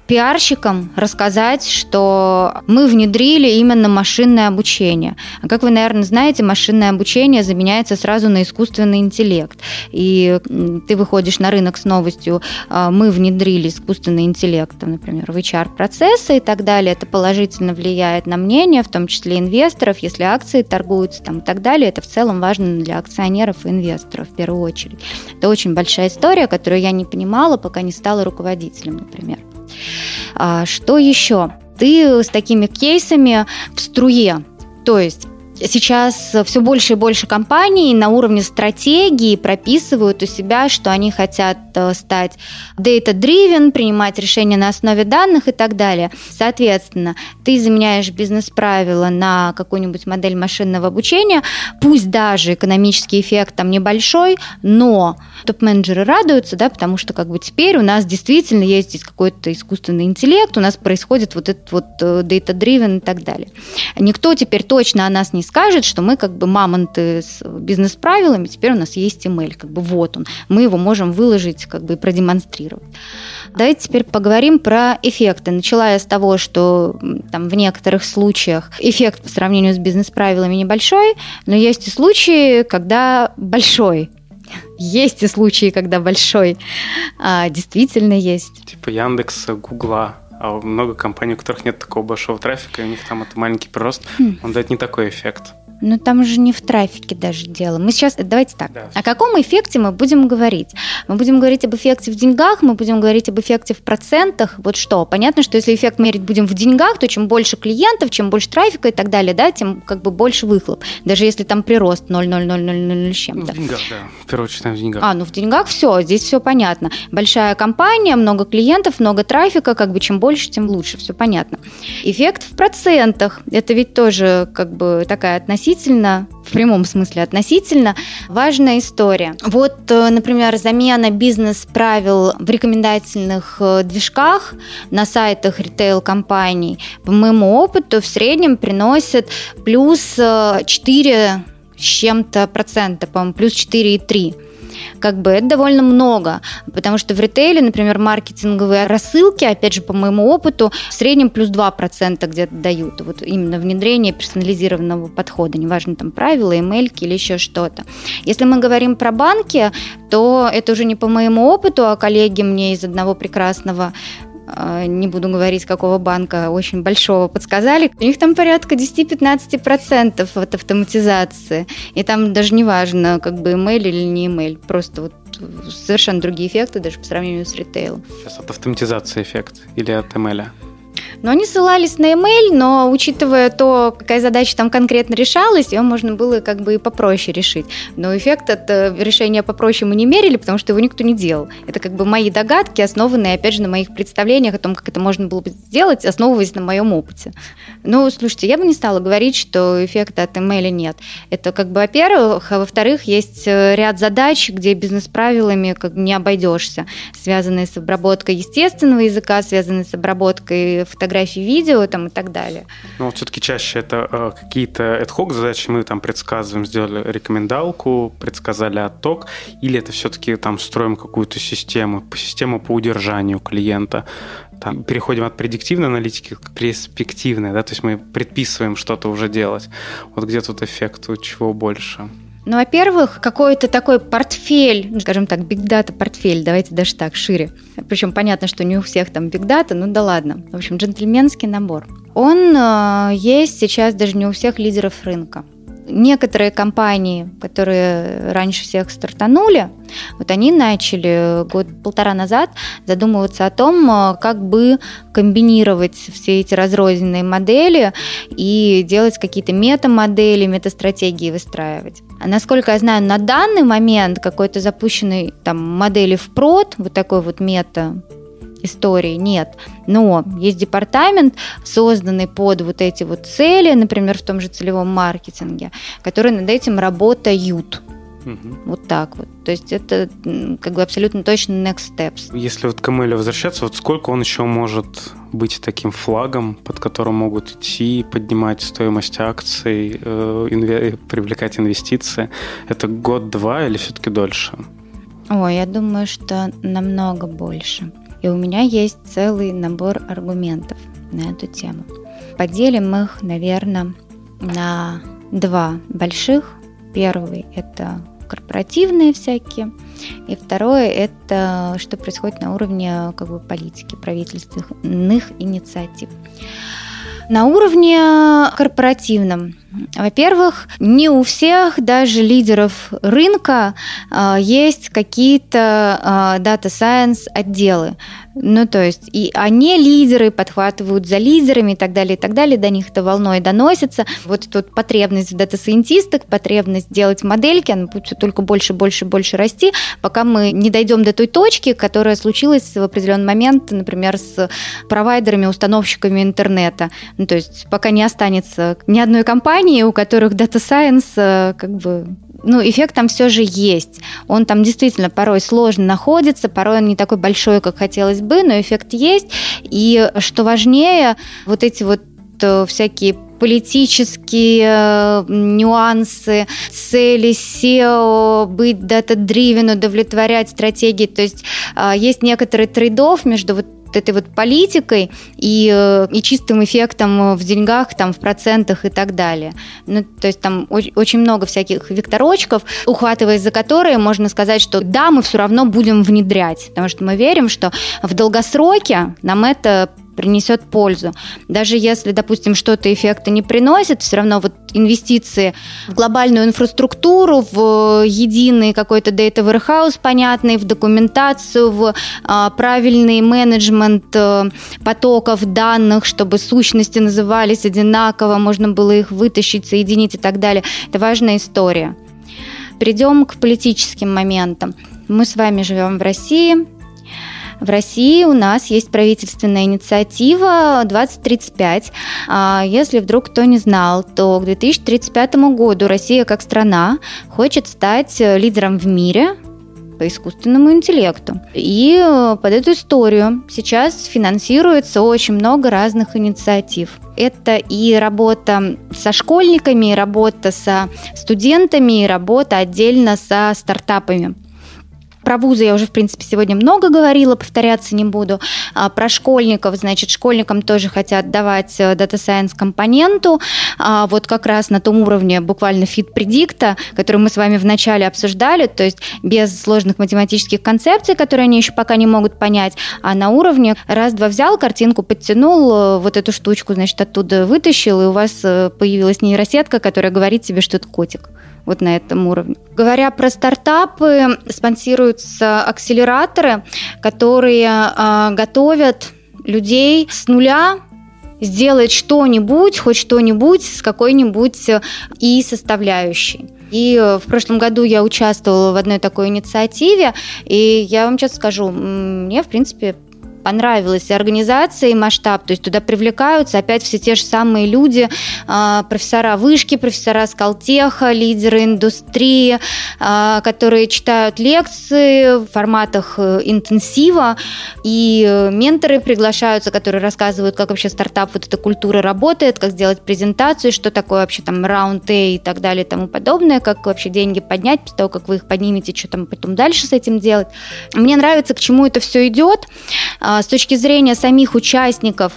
пиарщикам рассказать, что мы внедрили именно машинное обучение. А как вы, наверное, знаете, машинное обучение заменяется сразу на искусственный интеллект. И ты выходишь на рынок с новостью, а, мы внедрили искусственный интеллект, например, в HR-процессы и так далее. Это положительно влияет на мнение, в том числе инвесторов, если акции торгуются там, и так далее. Это в целом важно для акционеров и инвесторов в первую очередь. Это очень большая история, которую я не понимала, пока не стала руководителем, например. А, что еще? Ты с такими кейсами в струе. То есть сейчас все больше и больше компаний на уровне стратегии прописывают у себя, что они хотят э, стать data-driven, принимать решения на основе данных и так далее. Соответственно, ты заменяешь бизнес-правила на какую-нибудь модель машинного обучения, пусть даже экономический эффект там небольшой, но топ-менеджеры радуются, да, потому что как бы теперь у нас действительно есть здесь какой-то искусственный интеллект, у нас происходит вот этот вот э, data-driven и так далее. Никто теперь точно о нас не скажет, что мы как бы мамонты с бизнес-правилами, теперь у нас есть email, как бы вот он, мы его можем выложить как бы и продемонстрировать. Давайте теперь поговорим про эффекты. Начала с того, что там в некоторых случаях эффект по сравнению с бизнес-правилами небольшой, но есть и случаи, когда большой. Есть и случаи, когда большой. А, действительно есть. Типа Яндекса, Гугла. А много компаний, у которых нет такого большого трафика, и у них там это маленький прирост, хм. он дает не такой эффект. Но там же не в трафике даже дело. Мы сейчас, давайте так, да. о каком эффекте мы будем говорить? Мы будем говорить об эффекте в деньгах, мы будем говорить об эффекте в процентах. Вот что? Понятно, что если эффект мерить будем в деньгах, то чем больше клиентов, чем больше трафика и так далее, да, тем как бы больше выхлоп. Даже если там прирост 0,0000 с чем-то. Ну, в деньгах, да. В первую очередь, в деньгах. А, ну в деньгах все, здесь все понятно. Большая компания, много клиентов, много трафика, как бы чем больше, тем лучше, все понятно. Эффект в процентах, это ведь тоже как бы такая относительная относительно, в прямом смысле относительно, важная история. Вот, э, например, замена бизнес-правил в рекомендательных э, движках на сайтах ритейл-компаний, по моему опыту, в среднем приносит плюс 4 э, с чем-то процента, по-моему, плюс 4,3 как бы это довольно много, потому что в ритейле, например, маркетинговые рассылки, опять же, по моему опыту, в среднем плюс 2% где-то дают. Вот именно внедрение персонализированного подхода, неважно там правила, имейльки или еще что-то. Если мы говорим про банки, то это уже не по моему опыту, а коллеги мне из одного прекрасного не буду говорить, какого банка, очень большого, подсказали. У них там порядка 10-15% от автоматизации. И там даже не важно, как бы email или не email. Просто вот совершенно другие эффекты даже по сравнению с ритейлом. Сейчас от автоматизации эффект или от ML? Но они ссылались на email, но учитывая то, какая задача там конкретно решалась, ее можно было как бы и попроще решить. Но эффект от э, решения попроще мы не мерили, потому что его никто не делал. Это как бы мои догадки, основанные, опять же, на моих представлениях о том, как это можно было бы сделать, основываясь на моем опыте. Ну, слушайте, я бы не стала говорить, что эффекта от email нет. Это как бы, во-первых, а во-вторых, есть э, ряд задач, где бизнес-правилами как не обойдешься, связанные с обработкой естественного языка, связанные с обработкой фотографий, видео там, и так далее. Ну, вот все-таки чаще это э, какие-то ad-hoc задачи, мы там предсказываем, сделали рекомендалку, предсказали отток, или это все-таки там строим какую-то систему, систему по удержанию клиента, там, переходим от предиктивной аналитики к перспективной, да, то есть мы предписываем что-то уже делать. Вот где тут эффект, чего больше? Ну, во-первых, какой-то такой портфель, ну, скажем так, бигдата портфель, давайте даже так, шире. Причем понятно, что не у всех там бигдата, ну да ладно. В общем, джентльменский набор. Он э, есть сейчас даже не у всех лидеров рынка некоторые компании, которые раньше всех стартанули, вот они начали год-полтора назад задумываться о том, э, как бы комбинировать все эти разрозненные модели и делать какие-то метамодели, метастратегии выстраивать. А насколько я знаю, на данный момент какой-то запущенной там модели в прод, вот такой вот мета истории нет. Но есть департамент, созданный под вот эти вот цели, например, в том же целевом маркетинге, которые над этим работают. Угу. Вот так вот. То есть это как бы абсолютно точно next steps. Если вот к ML возвращаться, вот сколько он еще может быть таким флагом, под которым могут идти, поднимать стоимость акций, э, инве- привлекать инвестиции? Это год-два или все-таки дольше? Ой, я думаю, что намного больше. И у меня есть целый набор аргументов на эту тему. Поделим их, наверное, на два больших. Первый – это корпоративные всякие, и второе – это что происходит на уровне как бы, политики, правительственных инициатив. На уровне корпоративном во-первых, не у всех, даже лидеров рынка, а, есть какие-то а, data science отделы. Ну, то есть, и они лидеры подхватывают за лидерами и так далее, и так далее, до них это волной доносится. Вот тут потребность в дата-сайентистах, потребность делать модельки, она будет все только больше, больше, больше расти, пока мы не дойдем до той точки, которая случилась в определенный момент, например, с провайдерами, установщиками интернета. Ну, то есть, пока не останется ни одной компании, компании, у которых Data Science э, как бы ну, эффект там все же есть. Он там действительно порой сложно находится, порой он не такой большой, как хотелось бы, но эффект есть. И что важнее, вот эти вот э, всякие политические э, нюансы, цели SEO, быть data-driven, удовлетворять стратегии. То есть есть некоторый трейдов между вот этой вот политикой и, э, и чистым эффектом в деньгах, там, в процентах и так далее. Ну, то есть там очень много всяких векторочков, ухватываясь за которые можно сказать, что да, мы все равно будем внедрять, потому что мы верим, что в долгосроке нам это принесет пользу. Даже если, допустим, что-то эффекта не приносит, все равно вот инвестиции в глобальную инфраструктуру, в единый какой-то data warehouse понятный, в документацию, в а, правильный менеджмент а, потоков данных, чтобы сущности назывались одинаково, можно было их вытащить, соединить и так далее. Это важная история. Перейдем к политическим моментам. Мы с вами живем в России, в России у нас есть правительственная инициатива 2035. А если вдруг кто не знал, то к 2035 году Россия как страна хочет стать лидером в мире по искусственному интеллекту. И э, под эту историю сейчас финансируется очень много разных инициатив. Это и работа со школьниками, и работа со студентами, и работа отдельно со стартапами. Про вузы я уже, в принципе, сегодня много говорила, повторяться не буду. А, про школьников, значит, школьникам тоже хотят давать э, Data Science компоненту, а, вот как раз на том уровне буквально фит предикта, который мы с вами вначале обсуждали, то есть без сложных математических концепций, которые они еще пока не могут понять, а на уровне раз-два взял, картинку подтянул, э, вот эту штучку, значит, оттуда вытащил, и у вас э, появилась нейросетка, которая говорит тебе, что это котик вот на этом уровне. Говоря про стартапы, спонсируются акселераторы, которые э, готовят людей с нуля сделать что-нибудь, хоть что-нибудь с какой-нибудь э, и составляющей. И в прошлом году я участвовала в одной такой инициативе, и я вам сейчас скажу, мне, в принципе, понравилась и организация, и масштаб. То есть туда привлекаются опять все те же самые люди, а, профессора вышки, профессора Скалтеха, лидеры индустрии, а, которые читают лекции в форматах э, интенсива, и менторы приглашаются, которые рассказывают, как вообще стартап, вот эта культура работает, как сделать презентацию, что такое вообще там раунд A и так далее и тому подобное, как вообще деньги поднять после того, как вы их поднимете, что там потом дальше с этим делать. Мне нравится, к чему это все идет. А, с точки зрения самих участников,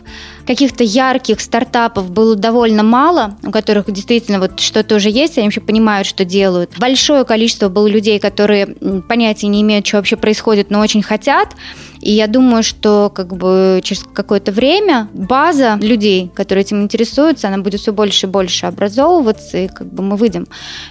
каких-то ярких стартапов было довольно мало, у которых действительно вот что-то уже есть, они вообще понимают, что делают. Большое количество было людей, которые понятия не имеют, что вообще происходит, но очень хотят. И я думаю, что как бы через какое-то время база людей, которые этим интересуются, она будет все больше и больше образовываться, и как бы мы выйдем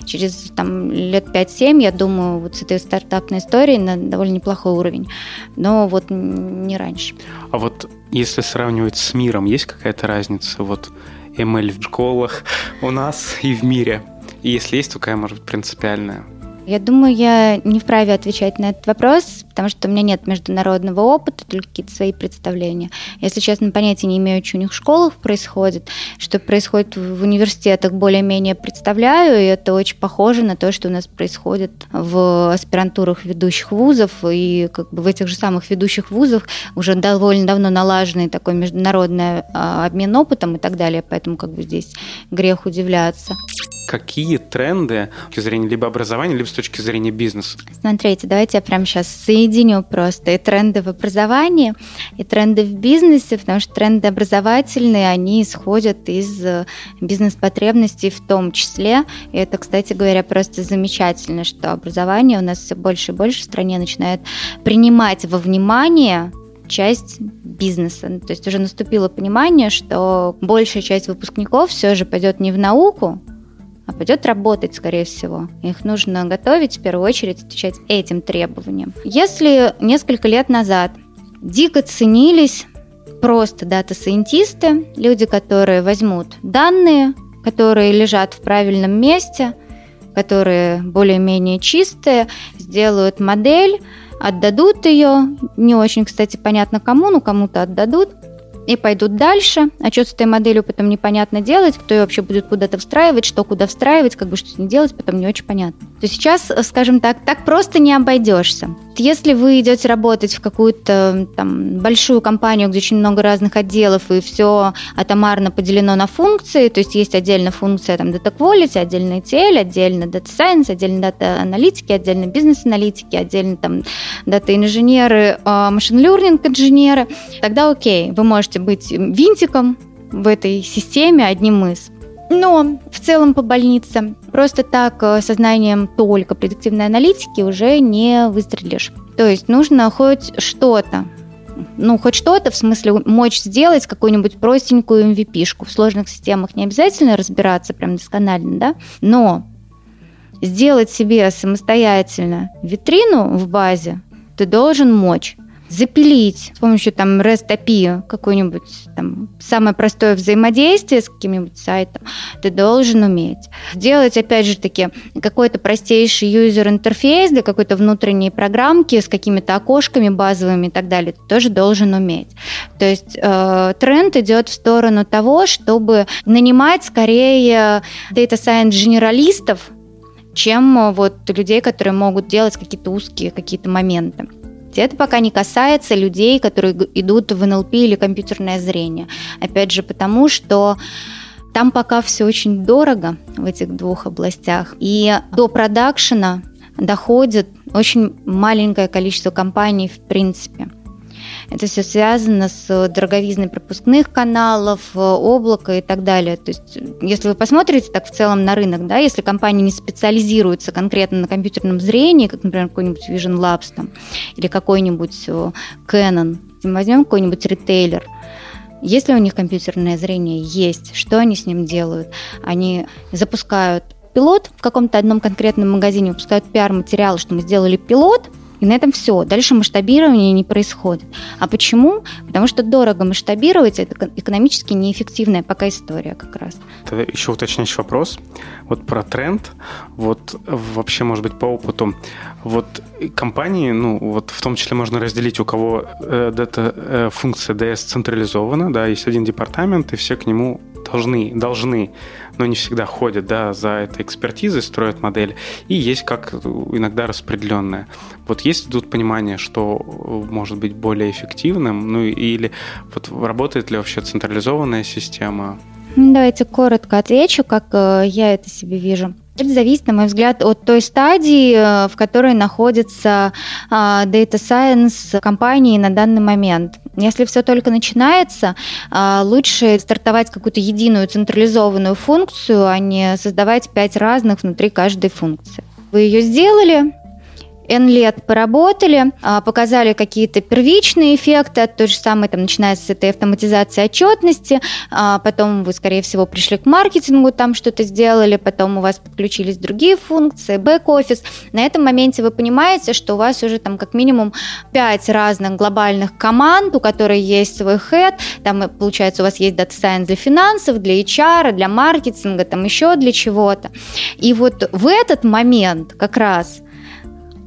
через там, лет 5-7, я думаю, вот с этой стартапной историей на довольно неплохой уровень. Но вот не раньше. А вот если сравнивать с миром, есть какая-то разница? Вот ML в школах у нас и в мире. И если есть, то какая может быть принципиальная? Я думаю, я не вправе отвечать на этот вопрос, потому что у меня нет международного опыта, только какие-то свои представления. Если честно, понятия не имею, что у них в школах происходит, что происходит в университетах, более-менее представляю, и это очень похоже на то, что у нас происходит в аспирантурах ведущих вузов, и как бы в этих же самых ведущих вузах уже довольно давно налаженный такой международный а, обмен опытом и так далее, поэтому как бы здесь грех удивляться какие тренды с точки зрения либо образования, либо с точки зрения бизнеса? Смотрите, давайте я прямо сейчас соединю просто и тренды в образовании, и тренды в бизнесе, потому что тренды образовательные, они исходят из э, бизнес-потребностей в том числе. И это, кстати говоря, просто замечательно, что образование у нас все больше и больше в стране начинает принимать во внимание часть бизнеса. То есть уже наступило понимание, что большая часть выпускников все же пойдет не в науку, а пойдет работать, скорее всего. Их нужно готовить, в первую очередь, отвечать этим требованиям. Если несколько лет назад дико ценились просто дата-сайентисты, люди, которые возьмут данные, которые лежат в правильном месте, которые более-менее чистые, сделают модель, отдадут ее, не очень, кстати, понятно кому, но кому-то отдадут, и пойдут дальше. А что с этой моделью потом непонятно делать, кто ее вообще будет куда-то встраивать, что куда встраивать, как бы что с ней делать, потом не очень понятно. То сейчас, скажем так, так просто не обойдешься. Если вы идете работать в какую-то там большую компанию, где очень много разных отделов, и все атомарно поделено на функции, то есть есть отдельно функция там Data Quality, отдельно ETL, отдельно Data Science, отдельно Data аналитики, отдельно бизнес-аналитики, отдельно там Data инженеры, машин learning инженеры, тогда окей, вы можете быть винтиком в этой системе одним из. Но в целом по больнице просто так э, сознанием только предиктивной аналитики уже не выстрелишь. То есть нужно хоть что-то ну, хоть что-то, в смысле, мочь сделать какую-нибудь простенькую MVP-шку. В сложных системах не обязательно разбираться прям досконально, да, но сделать себе самостоятельно витрину в базе ты должен мочь запилить с помощью там REST API какое-нибудь там самое простое взаимодействие с каким-нибудь сайтом, ты должен уметь. Сделать, опять же таки, какой-то простейший юзер-интерфейс для какой-то внутренней программки с какими-то окошками базовыми и так далее, ты тоже должен уметь. То есть э, тренд идет в сторону того, чтобы нанимать скорее data science генералистов, чем вот людей, которые могут делать какие-то узкие какие-то моменты. Это пока не касается людей, которые идут в НЛП или компьютерное зрение. Опять же, потому что там пока все очень дорого в этих двух областях. И до продакшена доходит очень маленькое количество компаний в принципе. Это все связано с дороговизной пропускных каналов, облака и так далее. То есть, если вы посмотрите так в целом на рынок, да, если компания не специализируется конкретно на компьютерном зрении, как, например, какой-нибудь Vision Labs там, или какой-нибудь Canon, возьмем какой-нибудь ритейлер, если у них компьютерное зрение есть, что они с ним делают? Они запускают пилот в каком-то одном конкретном магазине, выпускают пиар-материал, что мы сделали пилот – И на этом все. Дальше масштабирование не происходит. А почему? Потому что дорого масштабировать, это экономически неэффективная пока история как раз. Это еще уточняющий вопрос. Вот про тренд. Вот вообще, может быть, по опыту. Вот компании, ну, вот в том числе можно разделить, у кого эта э, функция DS централизована, да, есть один департамент, и все к нему должны, должны, но не всегда ходят, да, за этой экспертизой, строят модель, и есть как иногда распределенная. Вот есть тут понимание, что может быть более эффективным, ну или вот работает ли вообще централизованная система? Давайте коротко отвечу, как э, я это себе вижу. Это зависит, на мой взгляд, от той стадии, э, в которой находится а, Data Science компании на данный момент. Если все только начинается, а, лучше стартовать какую-то единую централизованную функцию, а не создавать пять разных внутри каждой функции. Вы ее сделали, N лет поработали, а, показали какие-то первичные эффекты, то же самое там начинается с этой автоматизации отчетности, а, потом вы, скорее всего, пришли к маркетингу, там что-то сделали, потом у вас подключились другие функции, бэк-офис. На этом моменте вы понимаете, что у вас уже там как минимум пять разных глобальных команд, у которых есть свой head, там получается у вас есть Data Science для финансов, для HR, для маркетинга, там еще для чего-то. И вот в этот момент как раз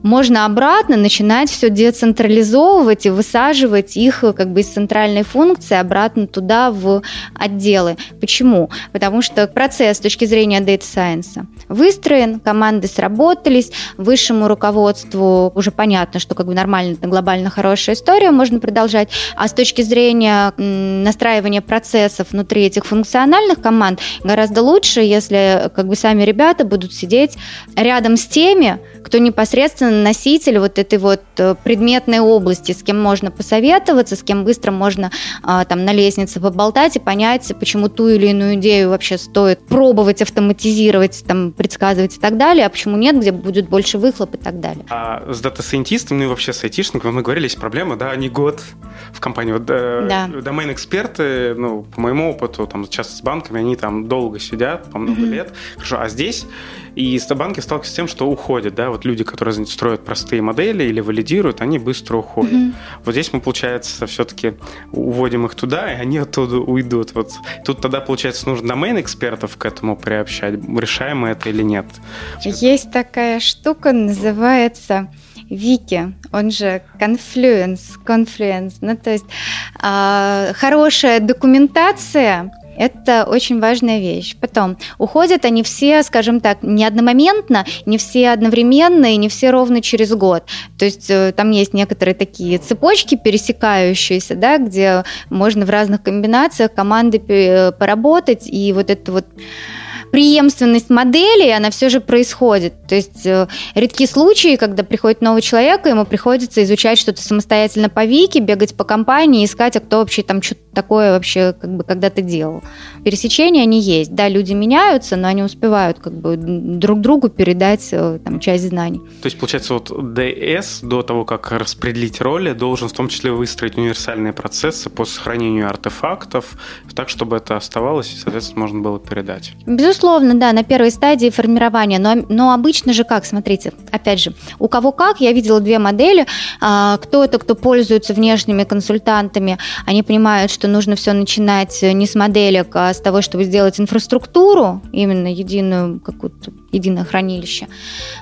можно обратно начинать все децентрализовывать и высаживать их э, как бы из центральной функции обратно туда в отделы. Почему? Потому что процесс с точки зрения Data Science выстроен, команды сработались, высшему руководству уже понятно, что как бы нормально, глобально хорошая история, можно продолжать. А с точки зрения настраивания процессов внутри этих функциональных команд гораздо лучше, если как бы сами ребята будут сидеть рядом с теми, кто непосредственно носитель вот этой вот э, предметной области, с кем можно посоветоваться, с кем быстро можно а, там на лестнице поболтать и понять, почему ту или иную идею вообще стоит пробовать автоматизировать, там, предсказывать и так далее, а почему нет, где будет больше выхлоп и так далее. А с дата-сайентистами, ну и вообще с айтишниками мы говорили, есть проблема, да, они год в компании. Вот, э, да. Домен-эксперты, ну, по моему опыту, там, часто с банками, они там долго сидят, по много mm-hmm. лет. Хорошо, а здесь и банки сталкиваются с тем, что уходят, да, вот люди, которые строят простые модели или валидируют, они быстро уходят. Mm-hmm. Вот здесь мы, получается, все-таки уводим их туда, и они оттуда уйдут. Вот тут тогда, получается, нужно домен экспертов к этому приобщать. Решаем мы это или нет? Есть такая штука, называется Вики, он же Confluence, Confluence, ну то есть э, хорошая документация, это очень важная вещь. Потом, уходят они все, скажем так, не одномоментно, не все одновременно и не все ровно через год. То есть э, там есть некоторые такие цепочки пересекающиеся, да, где можно в разных комбинациях команды э, поработать, и вот это вот преемственность модели, она все же происходит. То есть э, редкие случаи, когда приходит новый человек, и ему приходится изучать что-то самостоятельно по Вики, бегать по компании, искать, а кто вообще там что-то такое вообще как бы когда-то делал. Пересечения они есть. Да, люди меняются, но они успевают как бы друг другу передать э, там часть знаний. То есть, получается, вот DS до того, как распределить роли, должен в том числе выстроить универсальные процессы по сохранению артефактов, так, чтобы это оставалось и, соответственно, можно было передать. Безусловно, Безусловно, да, на первой стадии формирования, но, но обычно же как, смотрите, опять же, у кого как, я видела две модели, а, кто-то, кто пользуется внешними консультантами, они понимают, что нужно все начинать не с моделек, а с того, чтобы сделать инфраструктуру, именно единую какую-то единое хранилище.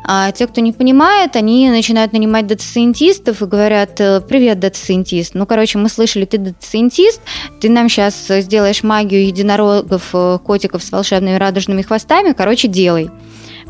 А те, кто не понимает, они начинают нанимать дата-сайентистов и говорят, «Э, привет, data scientist. Ну, короче, мы слышали, ты data scientist, ты нам сейчас сделаешь магию единорогов, э, котиков с волшебными радужными хвостами, короче, делай.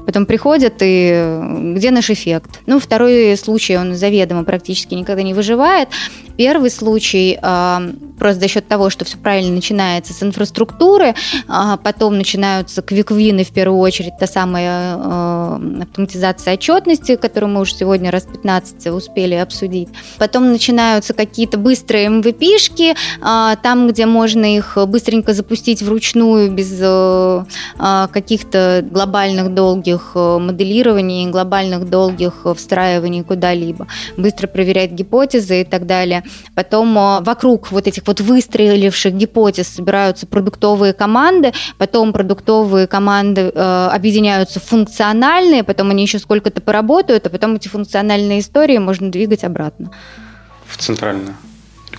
Потом приходят и где наш эффект? Ну, второй случай, он заведомо практически никогда не выживает. Первый случай а, просто за счет того, что все правильно начинается с инфраструктуры, а потом начинаются квиквины в первую очередь, та самая а, автоматизация отчетности, которую мы уже сегодня раз 15 успели обсудить. Потом начинаются какие-то быстрые MVP-шки, там, где можно их быстренько запустить вручную без каких-то глобальных долгих моделирований, глобальных долгих встраиваний куда-либо. Быстро проверять гипотезы и так далее. Потом а, вокруг вот этих вот выстреливших гипотез собираются продуктовые команды, потом продуктовые команды э, объединяются в функциональные, потом они еще сколько-то поработают, а потом эти функциональные истории можно двигать обратно. В центральную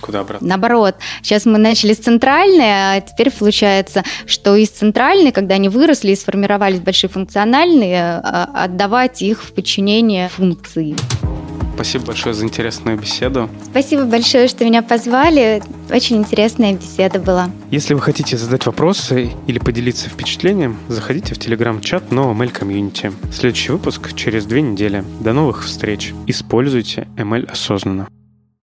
куда обратно? Наоборот, сейчас мы начали с центральной, а теперь получается, что из центральной, когда они выросли и сформировались большие функциональные, а, отдавать их в подчинение функции. Спасибо большое за интересную беседу. Спасибо большое, что меня позвали. Очень интересная беседа была. Если вы хотите задать вопросы или поделиться впечатлением, заходите в телеграм-чат No ML Community. Следующий выпуск через две недели. До новых встреч. Используйте ML осознанно.